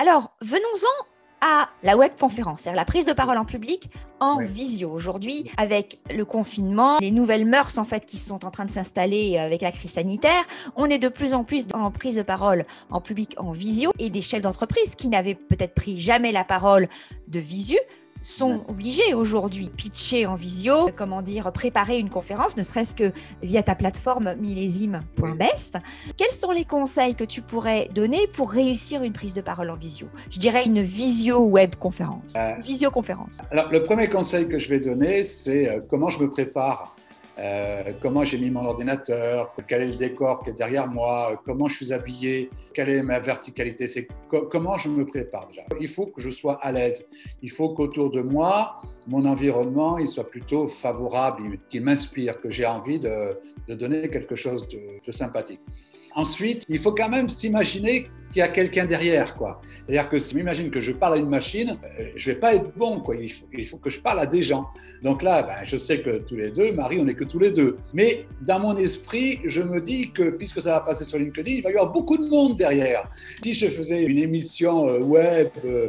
Alors, venons-en à la webconférence, c'est-à-dire la prise de parole en public en visio. Aujourd'hui, avec le confinement, les nouvelles mœurs en fait qui sont en train de s'installer avec la crise sanitaire, on est de plus en plus en prise de parole en public en visio et des chefs d'entreprise qui n'avaient peut-être pris jamais la parole de visu sont obligés aujourd'hui pitcher en visio, comment dire, préparer une conférence, ne serait-ce que via ta plateforme millésime.best. Quels sont les conseils que tu pourrais donner pour réussir une prise de parole en visio? Je dirais une visio web conférence. Euh, visioconférence. Alors, le premier conseil que je vais donner, c'est euh, comment je me prépare euh, comment j'ai mis mon ordinateur, quel est le décor qui est derrière moi, comment je suis habillé, quelle est ma verticalité, c'est comment je me prépare déjà. Il faut que je sois à l'aise. Il faut qu'autour de moi, mon environnement, il soit plutôt favorable, qu'il m'inspire, que j'ai envie de, donner quelque chose de sympathique. Ensuite, il faut quand même s'imaginer qu'il y a quelqu'un derrière, quoi. C'est-à-dire que si j'imagine que je parle à une machine, euh, je vais pas être bon, quoi. Il faut, que je parle à des gens. Donc là, ben, je sais que tous les deux, Marie, on est que tous les deux. Mais dans mon esprit, je me dis que puisque ça va passer sur LinkedIn, il va y avoir beaucoup de monde derrière. Si je faisais une émission euh, web euh,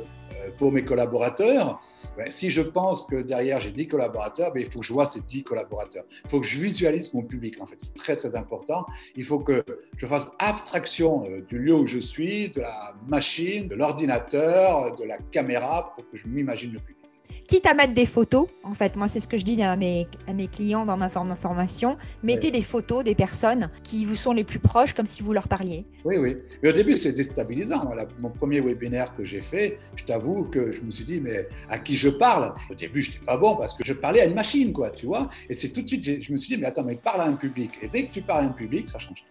pour mes collaborateurs, ben, si je pense que derrière j'ai 10 collaborateurs, ben, il faut que je vois ces 10 collaborateurs. Il faut que je visualise mon public, en fait. C'est très, très important. Il faut que je fasse abstraction euh, du lieu où je suis, de la machine, de l'ordinateur, de la caméra, pour que je m'imagine le public quitte à mettre des photos, en fait, moi c'est ce que je dis à mes, à mes clients dans ma formation, mettez des photos des personnes qui vous sont les plus proches comme si vous leur parliez. Oui, oui. Mais au début c'est déstabilisant. mon premier webinaire que j'ai fait, je t'avoue que je me suis dit, mais à qui je parle? Au début je n'étais pas bon parce que je parlais à une machine, quoi, tu vois. Et c'est tout de suite, je me suis dit, mais attends, mais parle à un public. Et dès que tu parles à un public, ça change.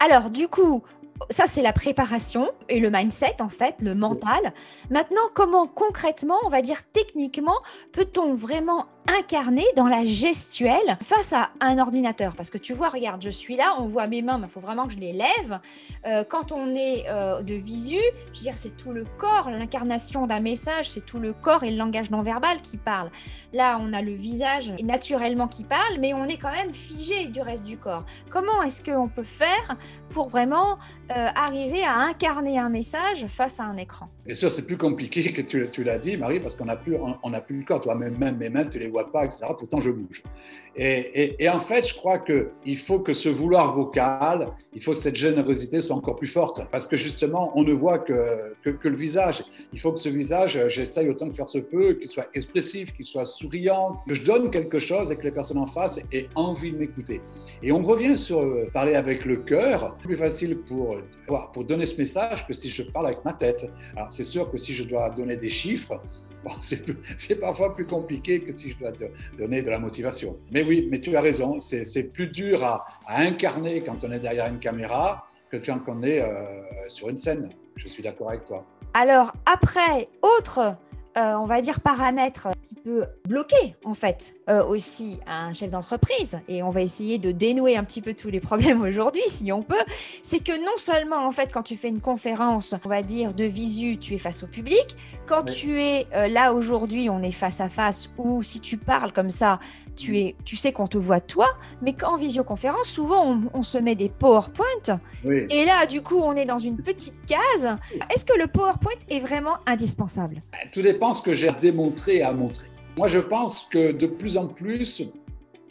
Alors, du coup, ça, c'est la préparation et le mindset, en fait, le mental. Maintenant, comment concrètement, on va dire techniquement, peut-on vraiment incarner dans la gestuelle face à un ordinateur? Parce que tu vois, regarde, je suis là, on voit mes mains, mais il faut vraiment que je les lève. Euh, quand on est euh, de visu, je veux dire, c'est tout le corps, l'incarnation d'un message, c'est tout le corps et le langage non verbal qui parle. Là, on a le visage naturellement qui parle, mais on est quand même figé du reste du corps. Comment est-ce qu'on peut faire pour vraiment euh, arriver à incarner un message face à un écran Bien sûr, c'est plus compliqué que tu, l'as dit, Marie, parce qu'on n'a plus, on, plus le corps. Toi, même, mes mains, tu les vois pas, etc. Pourtant, je bouge. Et, en fait, je crois qu'il faut que ce vouloir vocal, il faut que cette générosité soit encore plus forte. Parce que justement, on ne voit que, que, que le visage. Il faut que ce visage, j'essaye autant que faire se peut, qu'il soit expressif, qu'il soit souriant, que je donne quelque chose et que les personnes en face aient envie de m'écouter. Et on revient sur euh, parler avec le cœur. Plus facile pour, pour donner ce message que si je parle avec ma tête. C'est sûr que si je dois donner des chiffres, c'est parfois plus compliqué que si je dois donner de la motivation. Mais oui, mais tu as raison, c'est plus dur à, incarner quand on est derrière une caméra que quand on est euh, sur une scène. Je suis d'accord avec toi. Alors après, autre euh, on va dire, paramètre qui peut bloquer, en fait, euh, aussi un chef d'entreprise, et on va essayer de dénouer un petit peu tous les problèmes aujourd'hui, si on peut, c'est que non seulement, en fait, quand tu fais une conférence, on va dire, de visu, tu es face au public, quand tu es euh, là aujourd'hui, on est face à face, ou si tu parles comme ça, tu, es, tu sais qu'on te voit toi, mais qu'en visioconférence, souvent, on, se met des PowerPoint, et là, du coup, on est dans une petite case. Est-ce que le PowerPoint est vraiment indispensable? Tout dépend ce que j'ai démontré et à montrer. Moi, je pense que de plus en plus,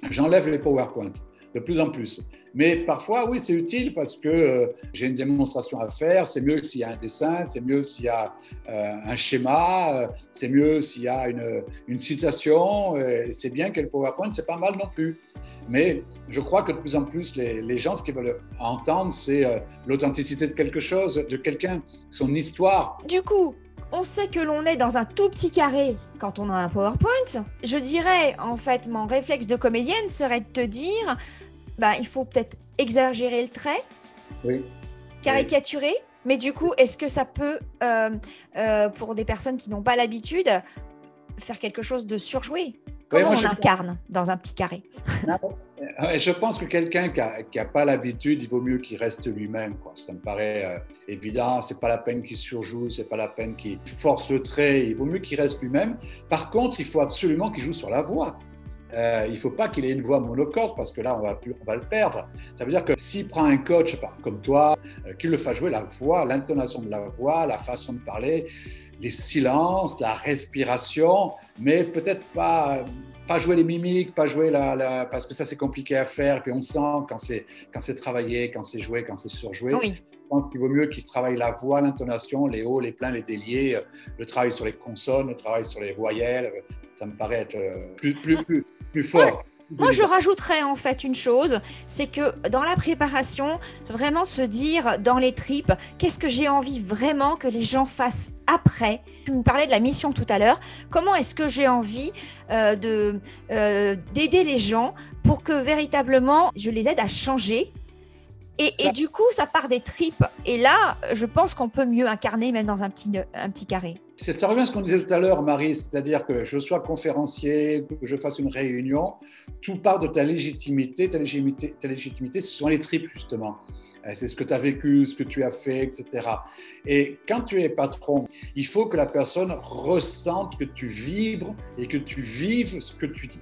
j'enlève les PowerPoint, de plus en plus. Mais parfois, oui, c'est utile parce que euh, j'ai une démonstration à faire. C'est mieux s'il y a un dessin, c'est mieux s'il y a euh, un schéma, euh, c'est mieux s'il y a une, une citation. c'est bien que le PowerPoint, c'est pas mal non plus. Mais je crois que de plus en plus, les, les gens, ce qu'ils veulent entendre, c'est l'authenticité de quelque chose, de quelqu'un, son histoire. Du coup, on sait que l'on est dans un tout petit carré quand on a un PowerPoint. Je dirais, en fait, mon réflexe de comédienne serait de te dire, bah, il faut peut-être exagérer le trait, caricaturer, mais du coup, est-ce que ça peut, euh, euh, pour des personnes qui n'ont pas l'habitude, faire quelque chose de surjoué? Comment on incarne dans un petit carré Je pense que quelqu'un qui n'a pas l'habitude, il vaut mieux qu'il reste lui-même. Ça me paraît euh, évident. C'est pas la peine qu'il surjoue, c'est pas la peine qu'il force le trait. Il vaut mieux qu'il reste lui-même. Par contre, il faut absolument qu'il joue sur la voix. Euh, il ne faut pas qu'il ait une voix monocorde parce que là, on va, plus, on va le perdre. Ça veut dire que s'il prend un coach comme toi, euh, qu'il le fasse jouer la voix, l'intonation de la voix, la façon de parler, les silences, la respiration, mais peut-être pas pas jouer les mimiques, pas jouer la, parce que ça c'est compliqué à faire. Puis on sent quand c'est quand c'est travaillé, quand c'est joué, quand c'est surjoué. Oui. Je pense qu'il vaut mieux qu'il travaille la voix, l'intonation, les hauts, les pleins, les déliés, euh, le travail sur les consonnes, le travail sur les voyelles. Ça me paraît être plus plus plus, plus fort. Moi, je rajouterais en fait une chose, c'est que dans la préparation, vraiment se dire dans les tripes, qu'est-ce que j'ai envie vraiment que les gens fassent après. Tu me parlais de la mission tout à l'heure. Comment est-ce que j'ai envie euh, de euh, d'aider les gens pour que véritablement je les aide à changer et, du coup, ça part des tripes. Et là, je pense qu'on peut mieux incarner même dans un petit, un petit carré. Ça revient à ce qu'on disait tout à l'heure, Marie, c'est-à-dire que je sois conférencier, que je fasse une réunion, tout part de ta légitimité. Ta légitimité, ta légitimité ce sont les tripes, justement. Euh, c'est ce que tu as vécu, ce que tu as fait, etc. Et quand tu es patron, il faut que la personne ressente que tu vibres et que tu vives ce que tu dis.